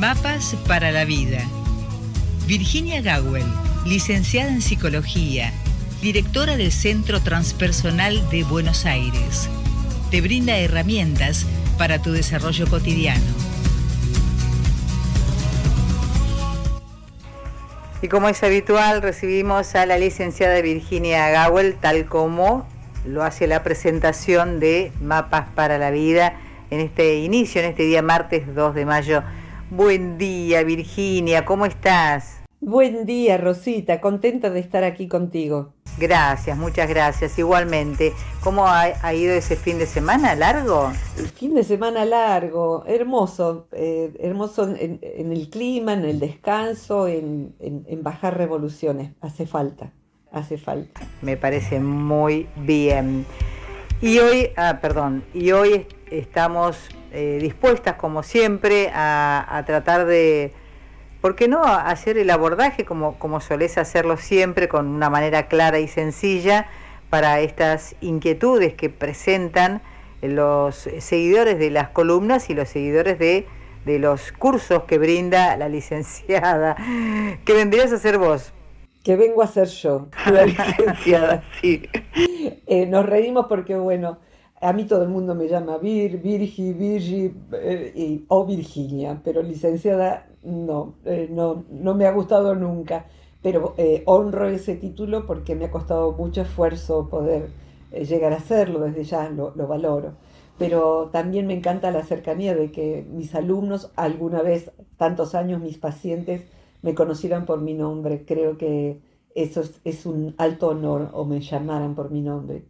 Mapas para la Vida. Virginia Gawel, licenciada en Psicología, directora del Centro Transpersonal de Buenos Aires. Te brinda herramientas para tu desarrollo cotidiano. Y como es habitual, recibimos a la licenciada Virginia Gawel, tal como lo hace la presentación de Mapas para la Vida en este inicio, en este día martes 2 de mayo. Buen día, Virginia, ¿cómo estás? Buen día, Rosita, contenta de estar aquí contigo. Gracias, muchas gracias. Igualmente, ¿cómo ha, ido ese fin de semana largo? El fin de semana largo, hermoso, eh, hermoso en, el clima, en el descanso, en, bajar revoluciones. Hace falta, hace falta. Me parece muy bien. Y hoy, ah, perdón, y hoy estamos eh, dispuestas, como siempre, a tratar de ¿por qué no hacer el abordaje como, como solés hacerlo siempre, con una manera clara y sencilla, para estas inquietudes que presentan los seguidores de las columnas y los seguidores de, los cursos que brinda la licenciada? ¿Qué vendrías a hacer vos? Que vengo a ser yo, la licenciada, sí. Eh, nos reímos porque, bueno, a mí todo el mundo me llama Vir, Virgi, Virgi eh, o Virginia, pero licenciada no, eh, no, no me ha gustado nunca, pero eh, honro ese título porque me ha costado mucho esfuerzo poder llegar a hacerlo, desde ya lo, lo, valoro. Pero también me encanta la cercanía de que mis alumnos, alguna vez, tantos años, mis pacientes, me conocieran por mi nombre. Creo que eso es, es un alto honor o me llamaran por mi nombre.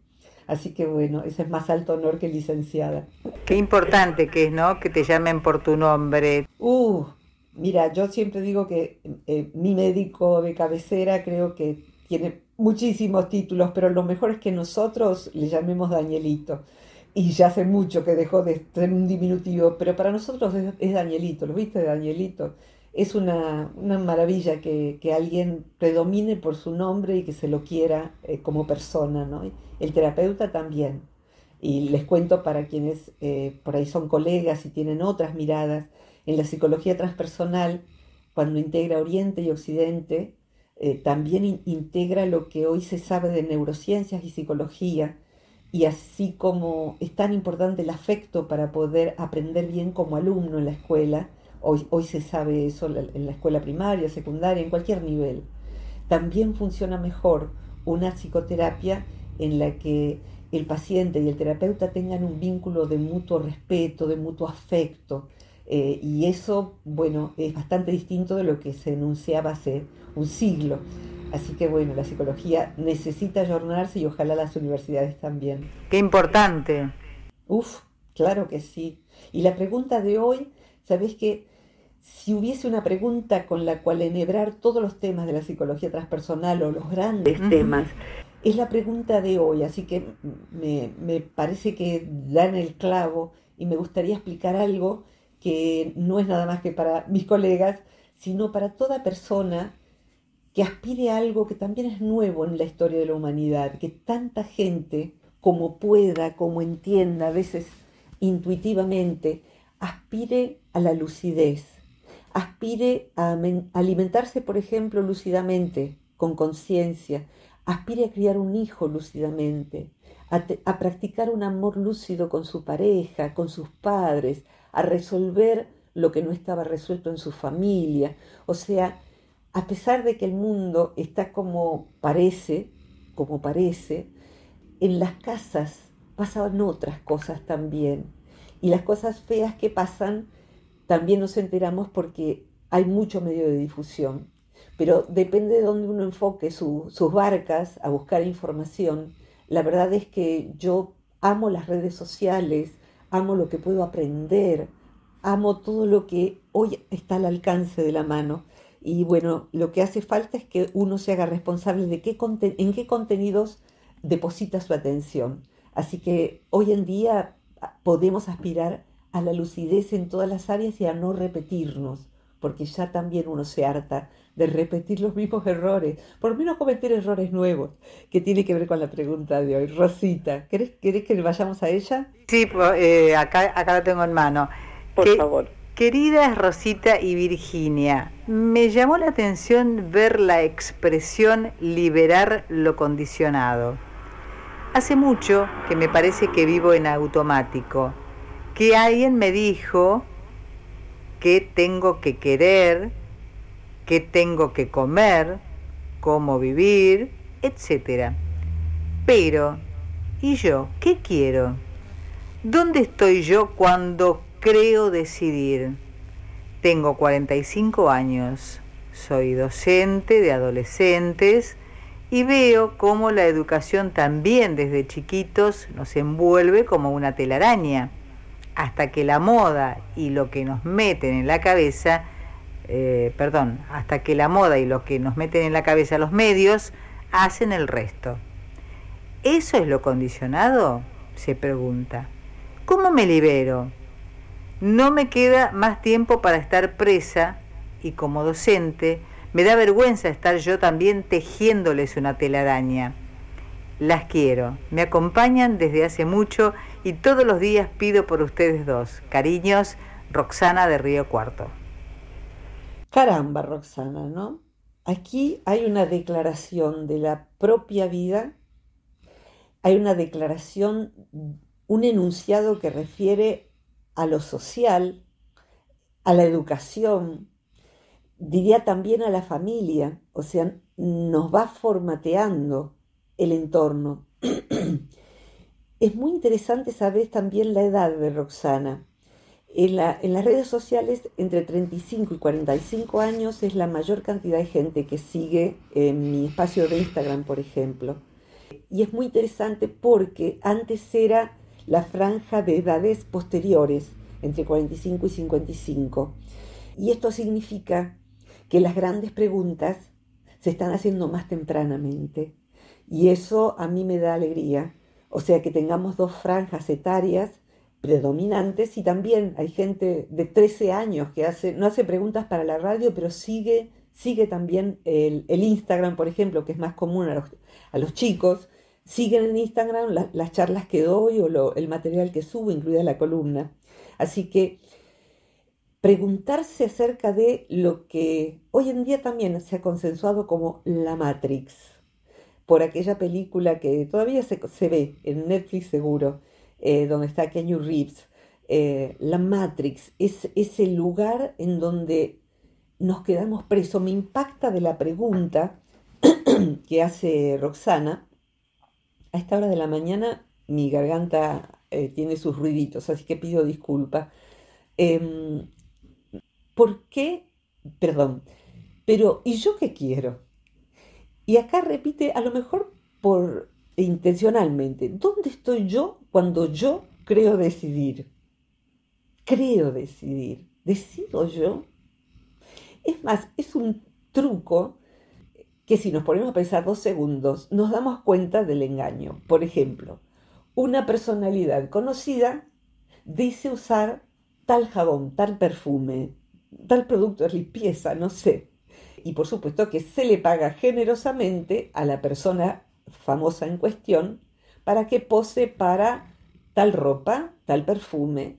Así que bueno, ese es más alto honor que licenciada. Qué importante que es, ¿no? Que te llamen por tu nombre. Uh, Mira, yo siempre digo que eh, mi médico de cabecera creo que tiene muchísimos títulos, pero lo mejor es que nosotros le llamemos Danielito. Y ya hace mucho que dejó de ser un diminutivo, pero para nosotros es, Danielito, ¿lo viste, Danielito? Es una, maravilla que, alguien predomine por su nombre y que se lo quiera eh, como persona, ¿no? El terapeuta también. Y les cuento para quienes eh, por ahí son colegas y tienen otras miradas, en la psicología transpersonal, cuando integra Oriente y Occidente, eh, también integra lo que hoy se sabe de neurociencias y psicología, y así como es tan importante el afecto para poder aprender bien como alumno en la escuela, hoy, hoy se sabe eso en la escuela primaria, secundaria, en cualquier nivel, también funciona mejor una psicoterapia en la que el paciente y el terapeuta tengan un vínculo de mutuo respeto, de mutuo afecto, eh, y eso, bueno, es bastante distinto de lo que se enunciaba hace un siglo. Así que bueno, la psicología necesita ayornarse y ojalá las universidades también. Qué importante. Uf, claro que sí. Y la pregunta de hoy, ¿sabés que si hubiese una pregunta con la cual enhebrar todos los temas de la psicología transpersonal o los grandes temas, es la pregunta de hoy, así que me, me parece que dan el clavo y me gustaría explicar algo que no es nada más que para mis colegas, sino para toda persona que aspire a algo que también es nuevo en la historia de la humanidad, que tanta gente como pueda, como entienda, a veces intuitivamente, aspire a la lucidez, aspire a alimentarse, por ejemplo, lúcidamente, con conciencia, aspire a criar un hijo lúcidamente, a, a, practicar un amor lúcido con su pareja, con sus padres, a resolver lo que no estaba resuelto en su familia. O sea, a pesar de que el mundo está como parece, como parece, en las casas pasaban otras cosas también. Y las cosas feas que pasan también nos enteramos porque hay mucho medio de difusión. Pero depende de dónde uno enfoque sus barcas a buscar información. La verdad es que yo amo las redes sociales, amo lo que puedo aprender, amo todo lo que hoy está al alcance de la mano. Y bueno, lo que hace falta es que uno se haga responsable de qué en qué contenidos deposita su atención. Así que hoy en día podemos aspirar a la lucidez en todas las áreas y a no repetirnos, porque ya también uno se harta de repetir los mismos errores, por lo menos cometer errores nuevos, que tiene que ver con la pregunta de hoy. Rosita, ¿querés, que vayamos a ella? Sí, eh, acá, acá la tengo en mano. Por favor. Queridas Rosita y Virginia, me llamó la atención ver la expresión liberar lo condicionado. Hace mucho que me parece que vivo en automático, que alguien me dijo que tengo que querer, que tengo que comer, cómo vivir, etc. Pero, ¿y yo qué quiero? ¿Dónde estoy yo cuando creo decidir. Tengo 45 años, soy docente de adolescentes y veo cómo la educación también desde chiquitos nos envuelve como una telaraña, hasta que la moda y lo que nos meten en la cabeza, eh, perdón, hasta que la moda y lo que nos meten en la cabeza los medios hacen el resto. ¿Eso es lo condicionado? se pregunta. ¿Cómo me libero? No me queda más tiempo para estar presa y como docente me da vergüenza estar yo también tejiéndoles una telaraña. Las quiero, me acompañan desde hace mucho y todos los días pido por ustedes dos. Cariños, Roxana de Río Cuarto. Caramba, Roxana, ¿no? Aquí hay una declaración de la propia vida, hay una declaración, un enunciado que refiere a lo social, a la educación, diría también a la familia, o sea, nos va formateando el entorno. es muy interesante saber también la edad de Roxana. En, las redes sociales, entre 35 y 45 años es la mayor cantidad de gente que sigue en mi espacio de Instagram, por ejemplo. Y es muy interesante porque antes era la franja de edades posteriores, entre 45 y 55. Y esto significa que las grandes preguntas se están haciendo más tempranamente. Y eso a mí me da alegría. O sea, que tengamos dos franjas etarias predominantes y también hay gente de 13 años que hace, no hace preguntas para la radio, pero sigue, sigue también el, Instagram, por ejemplo, que es más común a los, a los chicos, siguen en Instagram las charlas que doy o el material que subo, incluida la columna. Así que preguntarse acerca de lo que hoy en día también se ha consensuado como la Matrix, por aquella película que todavía se, ve en Netflix seguro, eh, donde está Kenny Reeves. Eh, la Matrix es ese lugar en donde nos quedamos presos. Me impacta de la pregunta que hace Roxana, a esta hora de la mañana mi garganta eh, tiene sus ruiditos, así que pido disculpas. Em, ¿Por qué? Perdón, pero ¿y yo qué quiero? Y acá repite, a lo mejor por intencionalmente, ¿dónde estoy yo cuando yo creo decidir? Creo decidir. ¿Decido yo? Es más, es un truco que si nos ponemos a pensar dos segundos, nos damos cuenta del engaño. Por ejemplo, una personalidad conocida dice usar tal jabón, tal perfume, tal producto de limpieza, no sé. Y por supuesto que se le paga generosamente a la persona famosa en cuestión para que pose para tal ropa, tal perfume,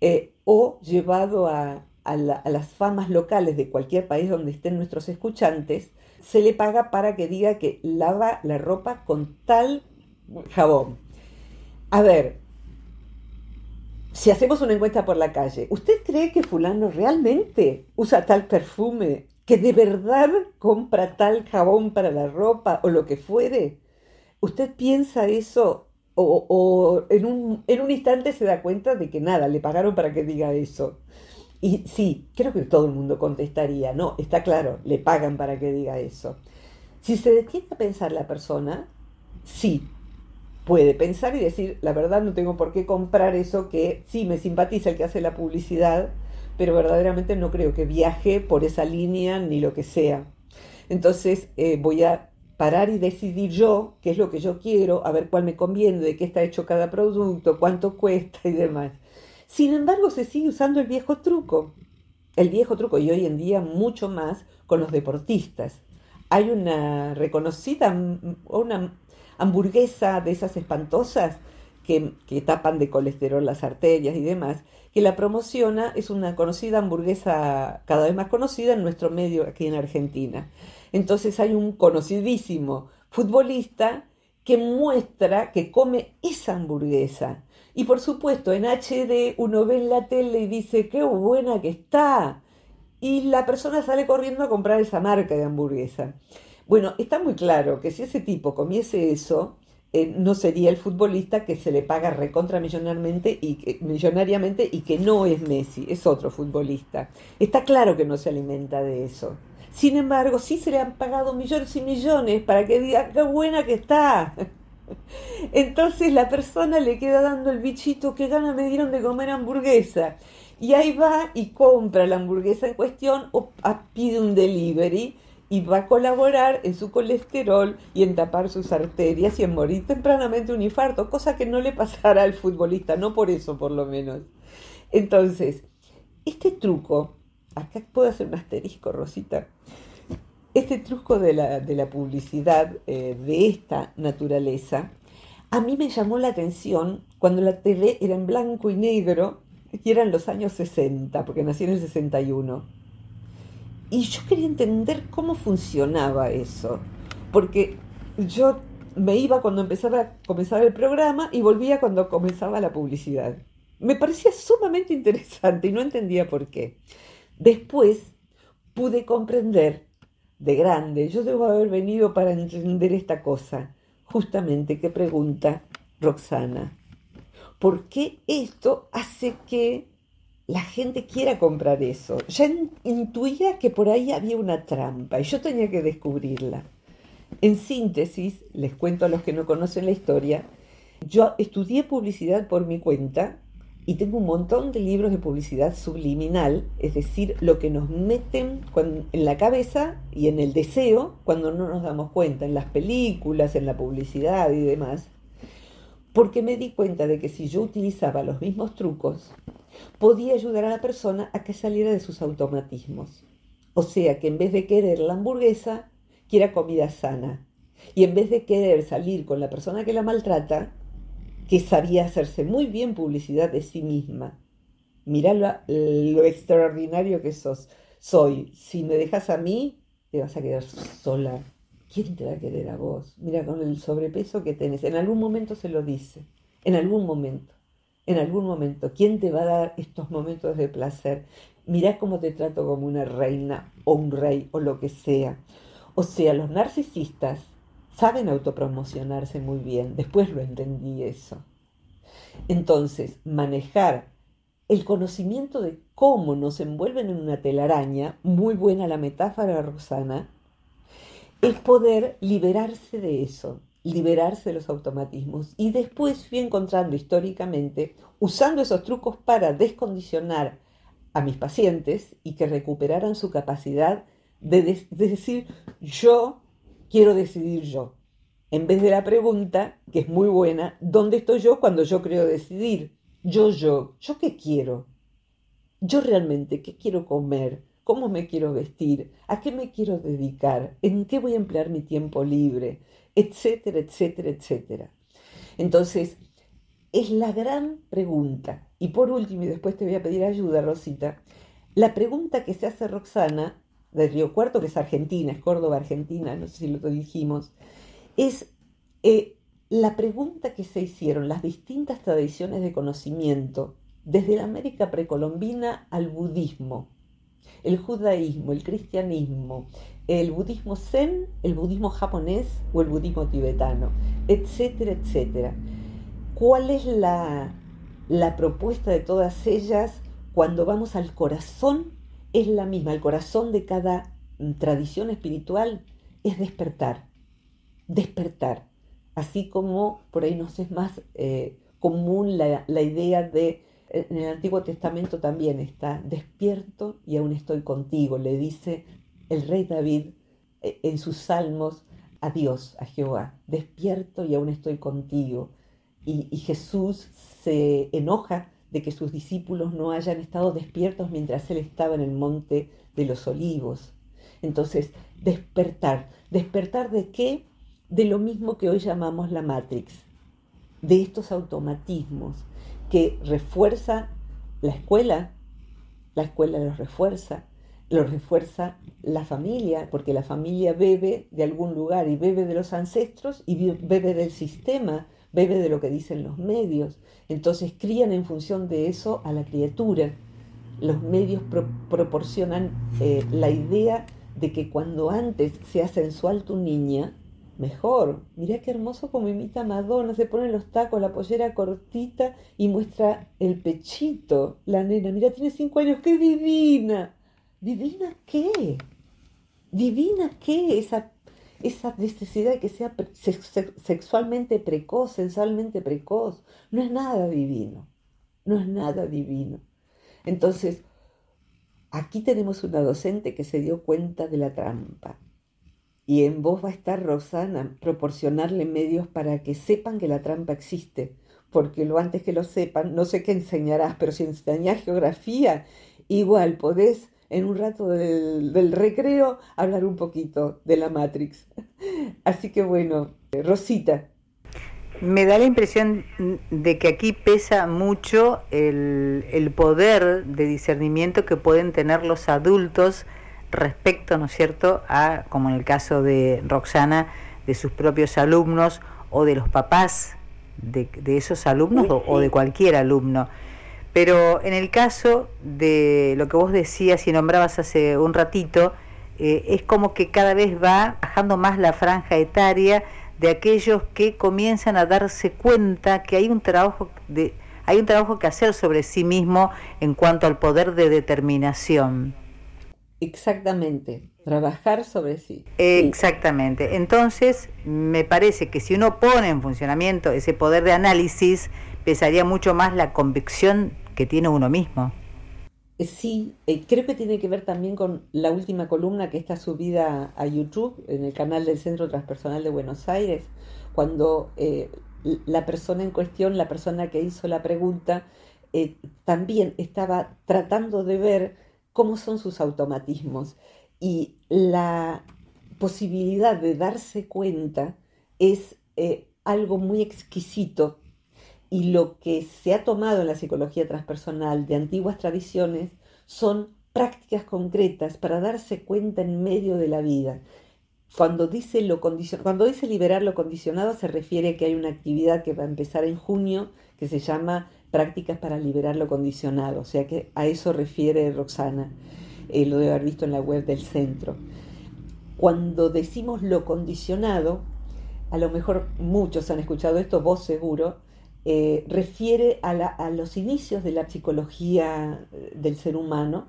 eh, o llevado a, a las famas locales de cualquier país donde estén nuestros escuchantes, se le paga para que diga que lava la ropa con tal jabón. A ver, si hacemos una encuesta por la calle, ¿usted cree que fulano realmente usa tal perfume, que de verdad compra tal jabón para la ropa o lo que fuere? ¿Usted piensa eso o, en, un, en un instante se da cuenta de que nada, le pagaron para que diga eso? Y sí, creo que todo el mundo contestaría, no, está claro, le pagan para que diga eso. Si se detiene a pensar la persona, sí, puede pensar y decir, la verdad no tengo por qué comprar eso que sí me simpatiza el que hace la publicidad, pero verdaderamente no creo que viaje por esa línea ni lo que sea. Entonces eh, voy a parar y decidir yo qué es lo que yo quiero, a ver cuál me conviene, de qué está hecho cada producto, cuánto cuesta y demás. Sin embargo, se sigue usando el viejo truco. El viejo truco, y hoy en día mucho más con los deportistas. Hay una reconocida, una hamburguesa de esas espantosas que, que tapan de colesterol las arterias y demás, que la promociona, es una conocida hamburguesa cada vez más conocida en nuestro medio aquí en Argentina. Entonces hay un conocidísimo futbolista que muestra que come esa hamburguesa. Y por supuesto, en HD uno ve en la tele y dice, qué buena que está. Y la persona sale corriendo a comprar esa marca de hamburguesa. Bueno, está muy claro que si ese tipo comiese eso, eh, no sería el futbolista que se le paga recontra millonariamente y, que, millonariamente y que no es Messi, es otro futbolista. Está claro que no se alimenta de eso. Sin embargo, sí se le han pagado millones y millones para que diga qué buena que está. Entonces la persona le queda dando el bichito que gana me dieron de comer hamburguesa. Y ahí va y compra la hamburguesa en cuestión o pide un delivery y va a colaborar en su colesterol y en tapar sus arterias y en morir tempranamente un infarto, cosa que no le pasará al futbolista, no por eso por lo menos. Entonces, este truco, acá puedo hacer un asterisco, Rosita, este truco de la, publicidad eh, de esta naturaleza, a mí me llamó la atención cuando la TV era en blanco y negro, y eran los años 60, porque nací en el 61 y yo quería entender cómo funcionaba eso, porque yo me iba cuando empezaba, comenzaba el programa y volvía cuando comenzaba la publicidad. Me parecía sumamente interesante y no entendía por qué. Después pude comprender de grande, yo debo haber venido para entender esta cosa, justamente que pregunta Roxana. ¿Por qué esto hace que la gente quiera comprar eso. Ya intuía que por ahí había una trampa y yo tenía que descubrirla. En síntesis, les cuento a los que no conocen la historia, yo estudié publicidad por mi cuenta y tengo un montón de libros de publicidad subliminal, es decir, lo que nos meten en la cabeza y en el deseo cuando no nos damos cuenta, en las películas, en la publicidad y demás, porque me di cuenta de que si yo utilizaba los mismos trucos, podía ayudar a la persona a que saliera de sus automatismos. O sea, que en vez de querer la hamburguesa, quiera comida sana. Y en vez de querer salir con la persona que la maltrata, que sabía hacerse muy bien publicidad de sí misma. Mira lo, extraordinario que sos. Soy, si me dejas a mí, te vas a quedar sola. ¿Quién te va a querer a vos? Mira, con el sobrepeso que tenés. En algún momento se lo dice. En algún momento en algún momento. ¿Quién te va a dar estos momentos de placer? Mirá cómo te trato como una reina o un rey o lo que sea. O sea, los narcisistas saben autopromocionarse muy bien. Después lo entendí eso. Entonces, manejar el conocimiento de cómo nos envuelven en una telaraña, muy buena la metáfora, Rosana, es poder liberarse de eso, liberarse de los automatismos. Y después fui encontrando históricamente, usando esos trucos para descondicionar a mis pacientes y que recuperaran su capacidad de, decir yo quiero decidir yo. En vez de la pregunta, que es muy buena, ¿dónde estoy yo cuando yo creo decidir? Yo, yo, ¿yo qué quiero? Yo realmente, ¿qué quiero comer? ¿Cómo me quiero vestir? ¿A qué me quiero dedicar? ¿En qué voy a emplear mi tiempo libre? etcétera, etcétera, etcétera. Entonces, es la gran pregunta. Y por último, y después te voy a pedir ayuda, Rosita, la pregunta que se hace Roxana, de Río Cuarto, que es Argentina, es Córdoba, Argentina, no sé si lo dijimos, es eh, la pregunta que se hicieron las distintas tradiciones de conocimiento, desde la América precolombina al budismo, el judaísmo, el cristianismo, el budismo zen, el budismo japonés o el budismo tibetano, etcétera, etcétera. ¿Cuál es la, la propuesta de todas ellas cuando vamos al corazón? Es la misma, el corazón de cada tradición espiritual es despertar, despertar, así como por ahí nos es más eh, común la, la idea de en el Antiguo Testamento también está, despierto y aún estoy contigo, le dice el rey David eh, en sus salmos a Dios, a Jehová, despierto y aún estoy contigo. Y, Jesús se enoja de que sus discípulos no hayan estado despiertos mientras él estaba en el monte de los olivos. Entonces, despertar. ¿Despertar de qué? De lo mismo que hoy llamamos la Matrix. de estos automatismos que refuerza la escuela, la escuela los refuerza, los refuerza la familia, porque la familia bebe de algún lugar y bebe de los ancestros y bebe del sistema, bebe de lo que dicen los medios. Entonces crían en función de eso a la criatura. Los medios proporcionan eh, la idea de que cuando antes sea sensual tu niña, mejor. Mirá qué hermoso como imita Madonna, se pone los tacos, la pollera cortita y muestra el pechito, la nena. Mira, tiene cinco años, qué divina. ¿Divina qué? ¿Divina qué? Esa, esa necesidad de que sea sexualmente precoz, sensualmente precoz. No es nada divino. No es nada divino. Entonces, aquí tenemos una docente que se dio cuenta de la trampa. Y en vos va a estar Rosana, proporcionarle medios para que sepan que la trampa existe. Porque lo antes que lo sepan, no sé qué enseñarás, pero si enseñás geografía, igual podés en un rato del, recreo hablar un poquito de la Matrix. Así que bueno, Rosita. Me da la impresión de que aquí pesa mucho el, el poder de discernimiento que pueden tener los adultos respecto, ¿no es cierto?, a, como en el caso de Roxana, de sus propios alumnos o de los papás de, esos alumnos o, de cualquier alumno. Pero en el caso de lo que vos decías y nombrabas hace un ratito, eh, es como que cada vez va bajando más la franja etaria de aquellos que comienzan a darse cuenta que hay un trabajo de hay un trabajo que hacer sobre sí mismo en cuanto al poder de determinación. Exactamente, trabajar sobre sí. Exactamente. Entonces, me parece que si uno pone en funcionamiento ese poder de análisis, pesaría mucho más la convicción que tiene uno mismo. Eh, sí, eh, creo que tiene que ver también con la última columna que está subida a YouTube en el canal del Centro Transpersonal de Buenos Aires, cuando eh, la persona en cuestión, la persona que hizo la pregunta, también estaba tratando de ver cómo son sus automatismos y la posibilidad de darse cuenta es algo muy exquisito y lo que se ha tomado en la psicología transpersonal de antiguas tradiciones son prácticas concretas para darse cuenta en medio de la vida. Cuando dice, cuando dice liberar lo condicionado se refiere a que hay una actividad que va a empezar en junio que se llama prácticas para liberar lo condicionado, o sea que a eso refiere Roxana, eh, lo debe haber visto en la web del centro. Cuando decimos lo condicionado, a lo mejor muchos han escuchado esto, vos seguro, eh, refiere a, los inicios de la psicología eh, del ser humano,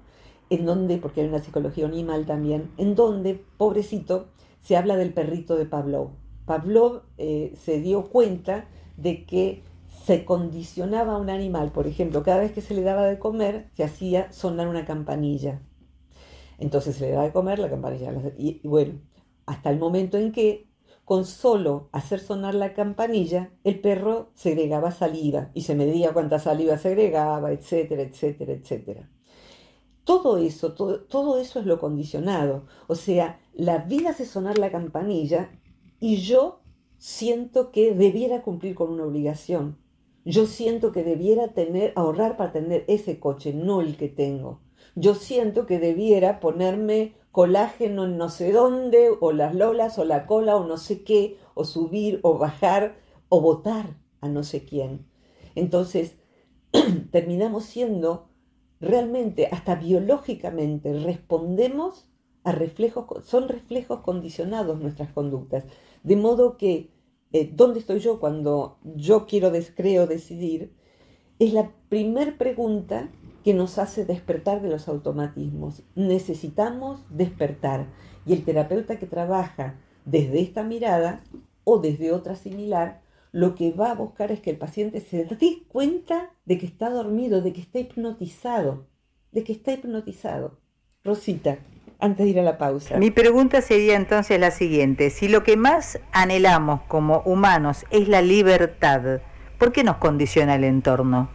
en donde, porque hay una psicología animal también, en donde, pobrecito, se habla del perrito de Pavlov. Pavlov se dio cuenta de que se condicionaba a un animal, por ejemplo, cada vez que se le daba de comer, se hacía sonar una campanilla. Entonces se le daba de comer la campanilla. y bueno, hasta el momento en que con solo hacer sonar la campanilla, el perro segregaba saliva y se medía cuánta saliva segregaba, etcétera, etcétera, etcétera. Todo eso, todo, todo eso es lo condicionado. O sea, la vida hace sonar la campanilla y yo siento que debiera cumplir con una obligación. Yo siento que debiera tener, ahorrar para tener ese coche, no el que tengo. Yo siento que debiera ponerme colágeno en no sé dónde, o las lolas, o la cola, o no sé qué, o subir, o bajar, o votar a no sé quién. Entonces, terminamos siendo realmente, hasta biológicamente, respondemos a reflejos, son reflejos condicionados nuestras conductas. De modo que, eh, ¿dónde estoy yo cuando yo quiero, creo decidir? Es la primer pregunta que nos hace despertar de los automatismos. Necesitamos despertar. Y el terapeuta que trabaja desde esta mirada o desde otra similar, lo que va a buscar es que el paciente se dé cuenta de que está dormido, de que está hipnotizado, de que está hipnotizado. Rosita, antes de ir a la pausa. Mi pregunta sería entonces la siguiente, si lo que más anhelamos como humanos es la libertad, ¿por qué nos condiciona el entorno?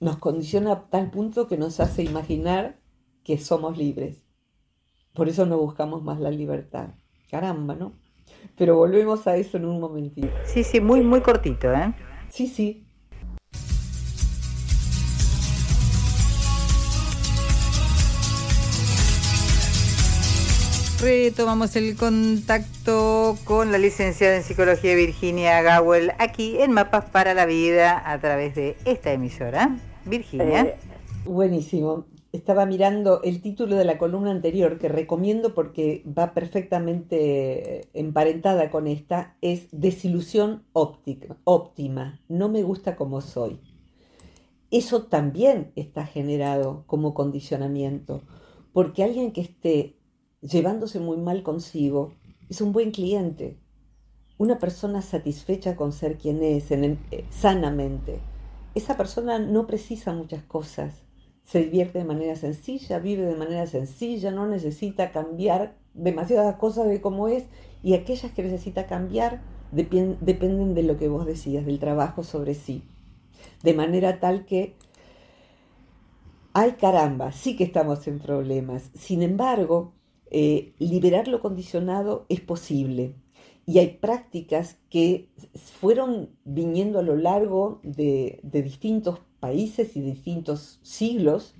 nos condiciona a tal punto que nos hace imaginar que somos libres. Por eso no buscamos más la libertad. Caramba, ¿no? Pero volvemos a eso en un momentito. Sí, sí, muy, muy cortito, ¿eh? Sí, sí. Retomamos el contacto con la licenciada en psicología Virginia Gawel aquí en Mapas para la Vida a través de esta emisora. Virginia. Eh, buenísimo. Estaba mirando el título de la columna anterior que recomiendo porque va perfectamente emparentada con esta. Es Desilusión óptima. No me gusta como soy. Eso también está generado como condicionamiento. Porque alguien que esté llevándose muy mal consigo, es un buen cliente. Una persona satisfecha con ser quien es, eh, sanamente. Esa persona no precisa muchas cosas. Se divierte de manera sencilla, vive de manera sencilla, no necesita cambiar demasiadas cosas de cómo es y aquellas que necesita cambiar dependen de lo que vos decías, del trabajo sobre sí. De manera tal que, ay caramba, sí que estamos en problemas. Sin embargo, eh, liberar lo condicionado es posible. Y hay prácticas que fueron viniendo a lo largo de, distintos países y distintos siglos,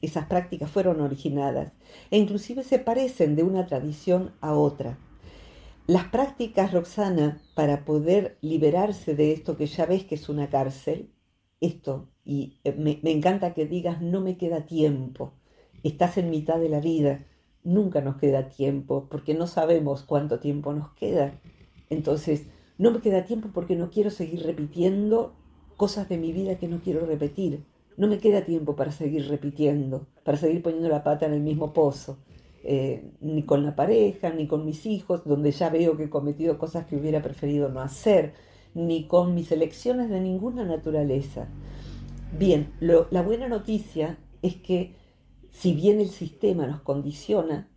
esas prácticas fueron originadas e inclusive se parecen de una tradición a otra. Las prácticas, Roxana, para poder liberarse de esto que ya ves que es una cárcel, esto, y eh, me encanta que digas, no me queda tiempo, estás en mitad de la vida, nunca nos queda tiempo porque no sabemos cuánto tiempo nos queda. Entonces, no me queda tiempo porque no quiero seguir repitiendo cosas de mi vida que no quiero repetir. No me queda tiempo para seguir repitiendo, para seguir poniendo la pata en el mismo pozo. Eh, ni con la pareja, ni con mis hijos, donde ya veo que he cometido cosas que hubiera preferido no hacer, ni con mis elecciones de ninguna naturaleza. Bien, la buena noticia es que si bien el sistema nos condiciona,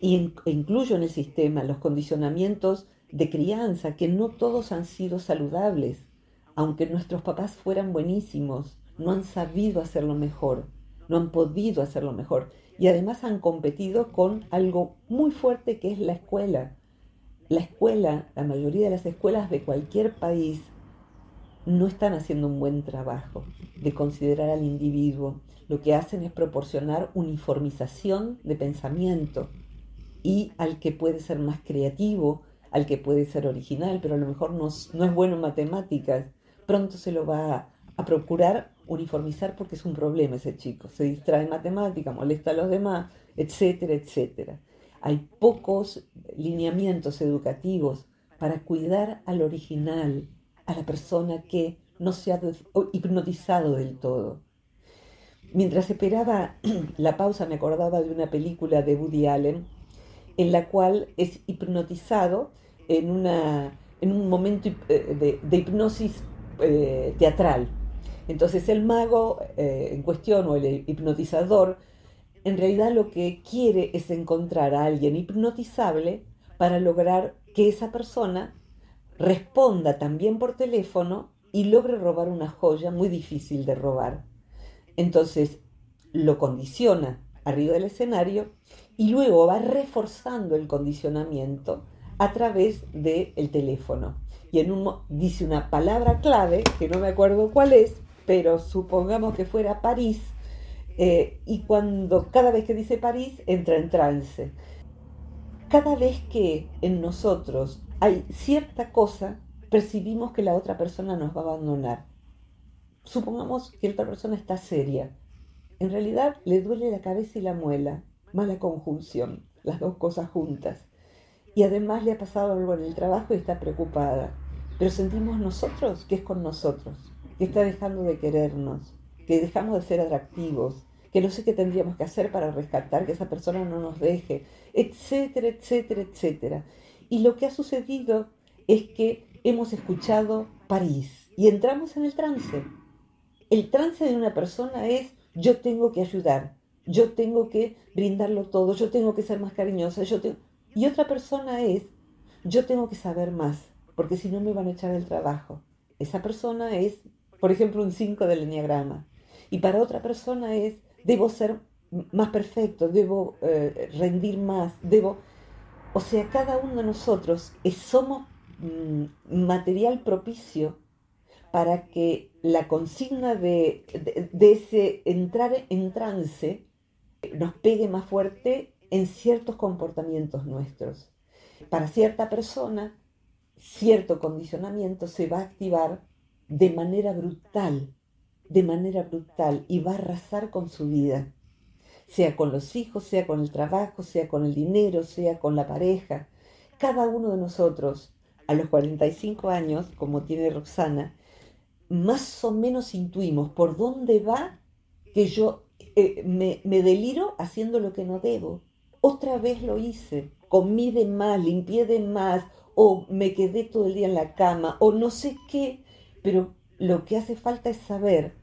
y e incluyo en el sistema los condicionamientos de crianza, que no todos han sido saludables, aunque nuestros papás fueran buenísimos, no han sabido hacerlo mejor, no han podido hacerlo mejor, y además han competido con algo muy fuerte que es la escuela. La escuela, la mayoría de las escuelas de cualquier país, no están haciendo un buen trabajo de considerar al individuo, lo que hacen es proporcionar uniformización de pensamiento y al que puede ser más creativo, al que puede ser original, pero a lo mejor no, es bueno en matemáticas, pronto se lo va a, procurar uniformizar porque es un problema ese chico. Se distrae en matemática, molesta a los demás, etcétera, etcétera. Hay pocos lineamientos educativos para cuidar al original, a la persona que no se ha hipnotizado del todo. Mientras esperaba la pausa me acordaba de una película de Woody Allen en la cual es hipnotizado en, una, en un momento eh, de, hipnosis eh, teatral. Entonces el mago eh, en cuestión o el hipnotizador en realidad lo que quiere es encontrar a alguien hipnotizable para lograr que esa persona responda también por teléfono y logre robar una joya muy difícil de robar. Entonces lo condiciona arriba del escenario y luego va reforzando el condicionamiento a través del teléfono. Y en un, dice una palabra clave, que no me acuerdo cuál es, pero supongamos que fuera París, eh, y cuando cada vez que dice París entra en trance. Cada vez que en nosotros hay cierta cosa, percibimos que la otra persona nos va a abandonar supongamos que otra persona está seria. En realidad le duele la cabeza y la muela, mala conjunción, las dos cosas juntas. Y además le ha pasado algo en el trabajo y está preocupada. Pero sentimos nosotros que es con nosotros, que está dejando de querernos, que dejamos de ser atractivos, que no sé qué tendríamos que hacer para rescatar que esa persona no nos deje, etcétera, etcétera, etcétera. Y lo que ha sucedido es que hemos escuchado París y entramos en el trance. El trance de una persona es yo tengo que ayudar, yo tengo que brindarlo todo, yo tengo que ser más cariñosa, yo tengo... Y otra persona es yo tengo que saber más, porque si no me van a echar el trabajo. Esa persona es, por ejemplo, un 5 del enneagrama. Y para otra persona es debo ser más perfecto, debo eh, rendir más, debo... O sea, cada uno de nosotros somos mm, material propicio para que la consigna de, ese entrar en trance nos pegue más fuerte en ciertos comportamientos nuestros. Para cierta persona, cierto condicionamiento se va a activar de manera brutal, de manera brutal, y va a arrasar con su vida, sea con los hijos, sea con el trabajo, sea con el dinero, sea con la pareja. Cada uno de nosotros, a los 45 años, como tiene Roxana, más o menos intuimos por dónde va que yo eh, me, deliro haciendo lo que no debo. Otra vez lo hice, comí de más, limpié de más, o me quedé todo el día en la cama, o no sé qué, pero lo que hace falta es saber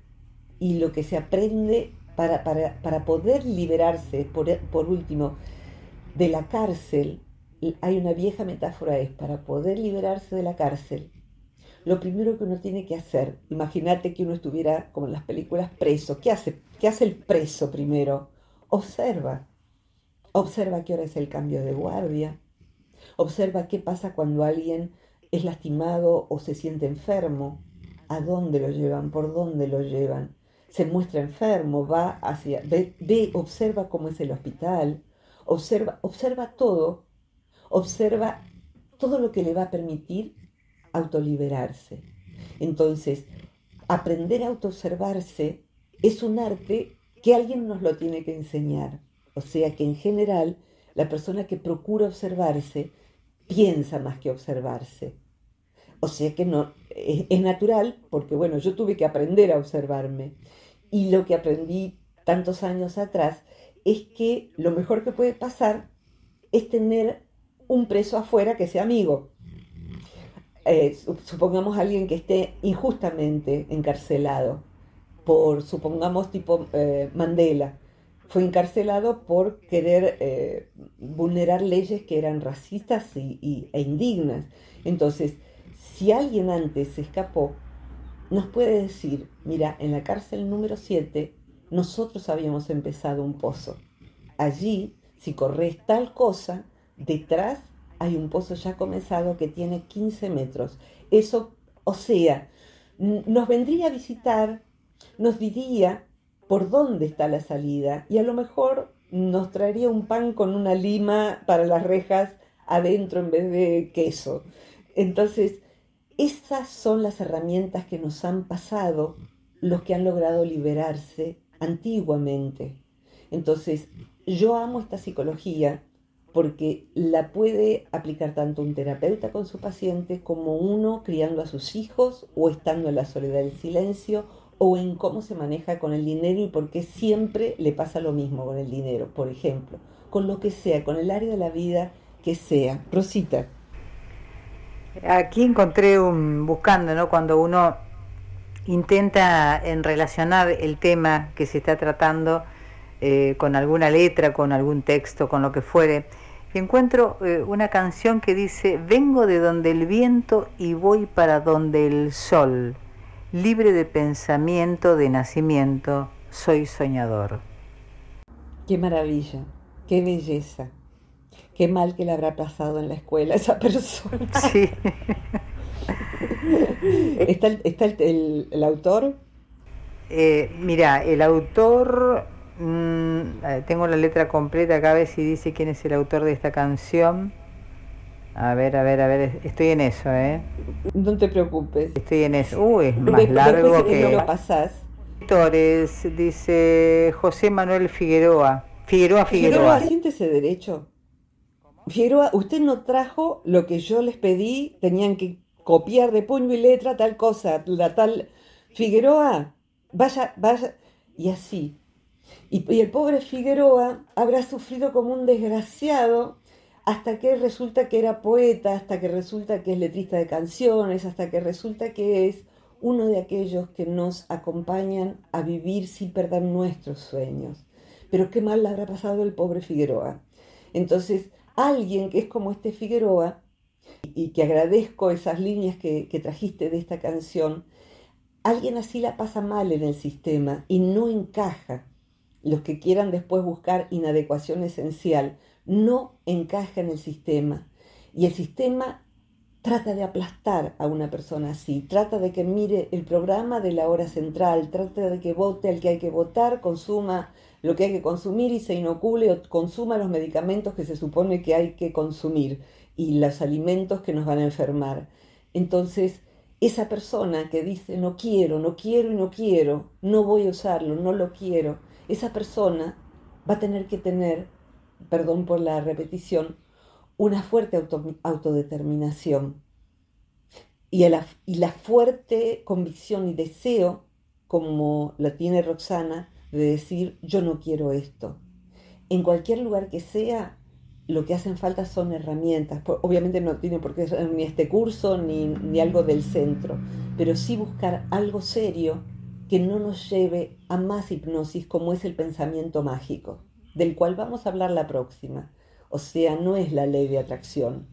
y lo que se aprende para, para, para poder liberarse, por, por último, de la cárcel, hay una vieja metáfora, es para poder liberarse de la cárcel, lo primero que uno tiene que hacer, imagínate que uno estuviera como en las películas preso, ¿qué hace? ¿Qué hace el preso primero? Observa. Observa qué hora es el cambio de guardia. Observa qué pasa cuando alguien es lastimado o se siente enfermo. ¿A dónde lo llevan? ¿Por dónde lo llevan? Se muestra enfermo, va hacia... Ve, observa cómo es el hospital. Observa, observa todo. Observa todo lo que le va a permitir autoliberarse. Entonces, aprender a autoobservarse es un arte que alguien nos lo tiene que enseñar. O sea que en general la persona que procura observarse piensa más que observarse. O sea que no, es, natural porque, bueno, yo tuve que aprender a observarme. Y lo que aprendí tantos años atrás es que lo mejor que puede pasar es tener un preso afuera que sea amigo. Eh, supongamos alguien que esté injustamente encarcelado por, supongamos, tipo eh, Mandela, fue encarcelado por querer eh, vulnerar leyes que eran racistas y, e indignas. Entonces, si alguien antes se escapó, nos puede decir, mira, en la cárcel número 7 nosotros habíamos empezado un pozo. Allí, si corres tal cosa, detrás hay un pozo ya comenzado que tiene 15 metros. Eso, o sea, nos vendría a visitar, nos diría por dónde está la salida y a lo mejor nos traería un pan con una lima para las rejas adentro en vez de queso. Entonces, esas son las herramientas que nos han pasado los que han logrado liberarse antiguamente. Entonces, yo amo esta psicología porque la puede aplicar tanto un terapeuta con su paciente como uno criando a sus hijos o estando en la soledad del silencio o en cómo se maneja con el dinero y por qué siempre le pasa lo mismo con el dinero, por ejemplo, con lo que sea, con el área de la vida que sea. Rosita. Aquí encontré un, buscando, ¿no? Cuando uno intenta en relacionar el tema que se está tratando eh, con alguna letra, con algún texto, con lo que fuere, encuentro eh, una canción que dice, vengo de donde el viento y voy para donde el sol, libre de pensamiento, de nacimiento, soy soñador. Qué maravilla, qué belleza, qué mal que le habrá pasado en la escuela esa persona. Sí. ¿Está, el, autor? Eh, mira, el autor Mm, eh, tengo la letra completa acá, a ver si dice quién es el autor de esta canción. A ver, a ver, a ver, estoy en eso, ¿eh? No te preocupes. Estoy en eso. Uy, es más largo que... No lo pasás. Autores, dice José Manuel Figueroa. Figueroa, Figueroa. Figueroa, ese derecho. Figueroa, usted no trajo lo que yo les pedí, tenían que copiar de puño y letra tal cosa, la tal... Figueroa, vaya, vaya... Y así, y, el pobre Figueroa habrá sufrido como un desgraciado hasta que resulta que era poeta, hasta que resulta que es letrista de canciones, hasta que resulta que es uno de aquellos que nos acompañan a vivir sin perder nuestros sueños. Pero qué mal le habrá pasado el pobre Figueroa. Entonces, alguien que es como este Figueroa, y que agradezco esas líneas que, que trajiste de esta canción, alguien así la pasa mal en el sistema y no encaja los que quieran después buscar inadecuación esencial, no encaja en el sistema. Y el sistema trata de aplastar a una persona así, trata de que mire el programa de la hora central, trata de que vote al que hay que votar, consuma lo que hay que consumir y se inocule o consuma los medicamentos que se supone que hay que consumir y los alimentos que nos van a enfermar. Entonces, esa persona que dice no quiero, no quiero y no quiero, no voy a usarlo, no lo quiero, esa persona va a tener que tener, perdón por la repetición, una fuerte autodeterminación y, la, fuerte convicción y deseo, como la tiene Roxana, de decir yo no quiero esto. En cualquier lugar que sea, lo que hacen falta son herramientas. Obviamente no tiene por qué ser ni este curso ni, ni algo del centro, pero sí buscar algo serio que no nos lleve a más hipnosis como es el pensamiento mágico, del cual vamos a hablar la próxima. O sea, no es la ley de atracción.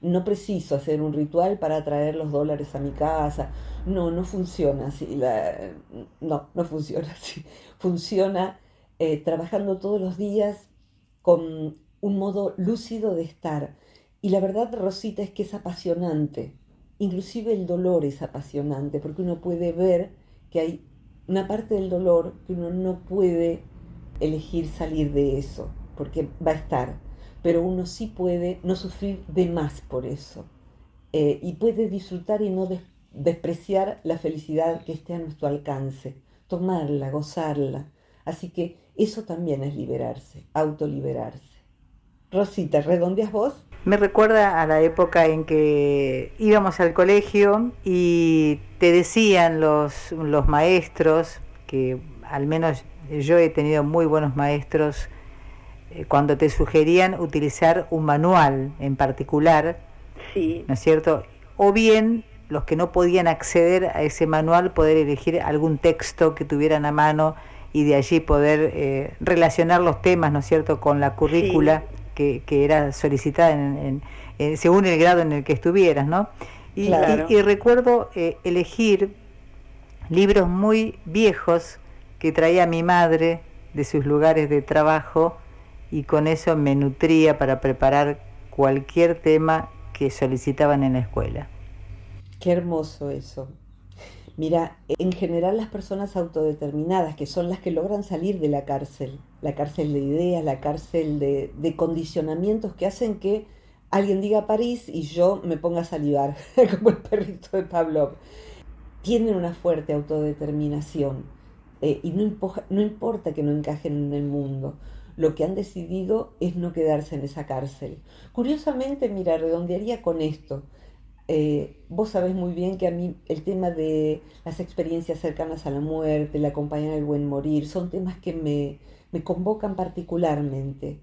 No preciso hacer un ritual para traer los dólares a mi casa. No, no funciona así. no, no funciona así. Funciona eh, trabajando todos los días con un modo lúcido de estar. Y la verdad, Rosita, es que es apasionante. Inclusive el dolor es apasionante, porque uno puede ver que hay una parte del dolor que uno no puede elegir salir de eso, porque va a estar. Pero uno sí puede no sufrir de más por eso. Eh, y puede disfrutar y no despreciar la felicidad que esté a nuestro alcance, tomarla, gozarla. Así que eso también es liberarse, autoliberarse. Rosita, ¿redondeas vos? Me recuerda a la época en que íbamos al colegio y te decían los, los maestros, que al menos yo he tenido muy buenos maestros, eh, cuando te sugerían utilizar un manual en particular, sí. ¿no es cierto? O bien los que no podían acceder a ese manual, poder elegir algún texto que tuvieran a mano y de allí poder eh, relacionar los temas, ¿no es cierto?, con la currícula que, era solicitada en, según el grado en el que estuvieras, ¿no? Y, recuerdo eh, elegir libros muy viejos que traía mi madre de sus lugares de trabajo y con eso me nutría para preparar cualquier tema que solicitaban en la escuela. Qué hermoso eso. Mira, en general las personas autodeterminadas, que son las que logran salir de la cárcel, la cárcel de ideas, la cárcel de, condicionamientos que hacen que alguien diga París y yo me ponga a salivar, como el perrito de Pavlov, tienen una fuerte autodeterminación eh, y no, no importa que no encajen en el mundo. Lo que han decidido es no quedarse en esa cárcel. Curiosamente, mira, redondearía con esto. Eh, vos sabés muy bien que a mí el tema de las experiencias cercanas a la muerte, la acompañar el buen morir, son temas que me, me convocan particularmente.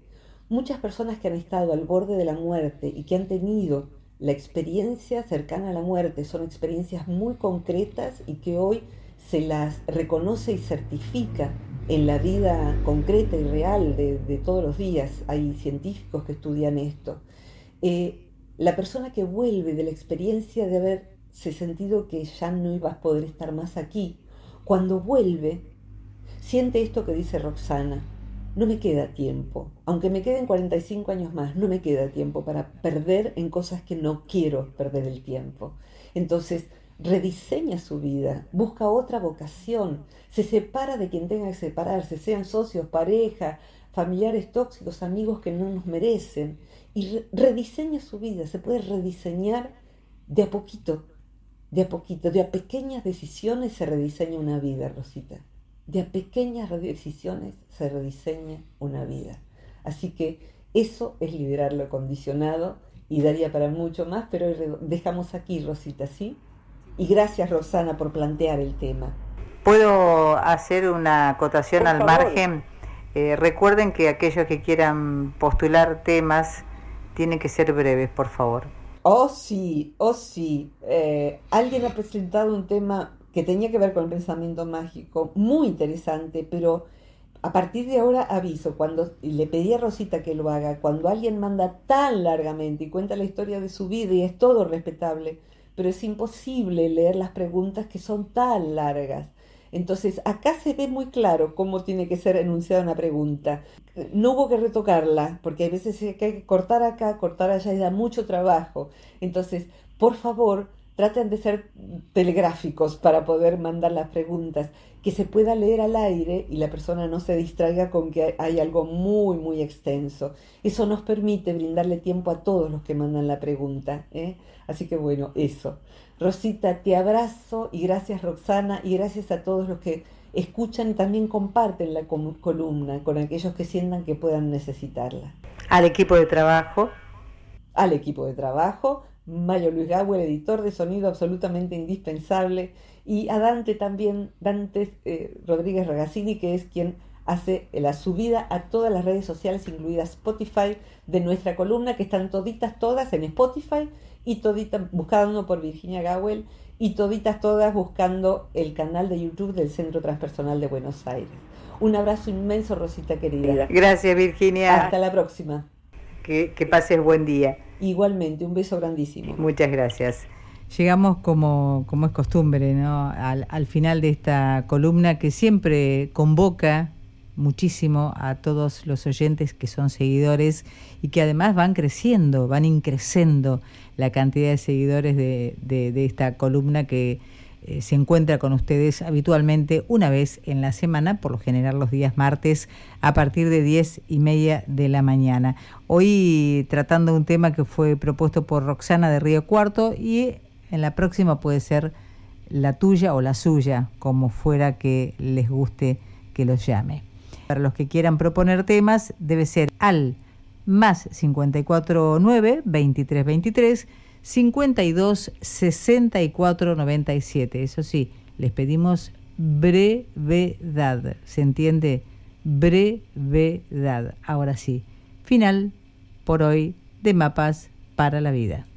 Muchas personas que han estado al borde de la muerte y que han tenido la experiencia cercana a la muerte son experiencias muy concretas y que hoy se las reconoce y certifica en la vida concreta y real de, todos los días. Hay científicos que estudian esto. Eh, la persona que vuelve de la experiencia de haberse sentido que ya no iba a poder estar más aquí, cuando vuelve, siente esto que dice Roxana, no me queda tiempo, aunque me queden 45 años más, no me queda tiempo para perder en cosas que no quiero perder el tiempo. Entonces, rediseña su vida, busca otra vocación, se separa de quien tenga que separarse, sean socios, pareja, familiares tóxicos, amigos que no nos merecen, y rediseña su vida, se puede rediseñar de a poquito, de a poquito, de a pequeñas decisiones se rediseña una vida, Rosita. De a pequeñas decisiones se rediseña una vida. Así que eso es liberar lo condicionado y daría para mucho más, pero dejamos aquí, Rosita, ¿sí? Y gracias, Rosana, por plantear el tema. ¿Puedo hacer una acotación al margen? Eh, recuerden que aquellos que quieran postular temas tienen que ser breves, por favor. Oh, sí, oh, sí. Eh, alguien ha presentado un tema que tenía que ver con el pensamiento mágico, muy interesante, pero a partir de ahora aviso, cuando le pedí a Rosita que lo haga, cuando alguien manda tan largamente y cuenta la historia de su vida y es todo respetable, pero es imposible leer las preguntas que son tan largas. Entonces, acá se ve muy claro cómo tiene que ser enunciada una pregunta. No hubo que retocarla, porque hay veces hay que cortar acá, cortar allá y da mucho trabajo. Entonces, por favor, traten de ser telegráficos para poder mandar las preguntas, que se pueda leer al aire y la persona no se distraiga con que hay algo muy, muy extenso. Eso nos permite brindarle tiempo a todos los que mandan la pregunta. ¿eh? Así que bueno, eso. Rosita, te abrazo y gracias Roxana y gracias a todos los que escuchan y también comparten la columna con aquellos que sientan que puedan necesitarla. Al equipo de trabajo. Al equipo de trabajo, Mayo Luis el editor de sonido absolutamente indispensable, y a Dante también, Dante eh, Rodríguez Ragazzini, que es quien hace la subida a todas las redes sociales, incluidas Spotify, de nuestra columna, que están toditas todas en Spotify y toditas buscando por Virginia Gawel y toditas todas buscando el canal de YouTube del Centro Transpersonal de Buenos Aires. Un abrazo inmenso, Rosita querida. Gracias, Virginia. Hasta la próxima. Que, que pases buen día. Igualmente, un beso grandísimo. Muchas gracias. Llegamos como, como es costumbre, ¿no? Al, al final de esta columna que siempre convoca muchísimo a todos los oyentes que son seguidores y que además van creciendo, van increciendo la cantidad de seguidores de, esta columna que eh, se encuentra con ustedes habitualmente una vez en la semana, por lo general los días martes, a partir de diez y media de la mañana. Hoy tratando un tema que fue propuesto por Roxana de Río Cuarto y en la próxima puede ser la tuya o la suya, como fuera que les guste que los llame. Para los que quieran proponer temas, debe ser al más 549 2323 52 64 97. Eso sí, les pedimos brevedad. ¿Se entiende? Brevedad. Ahora sí, final por hoy de Mapas para la Vida.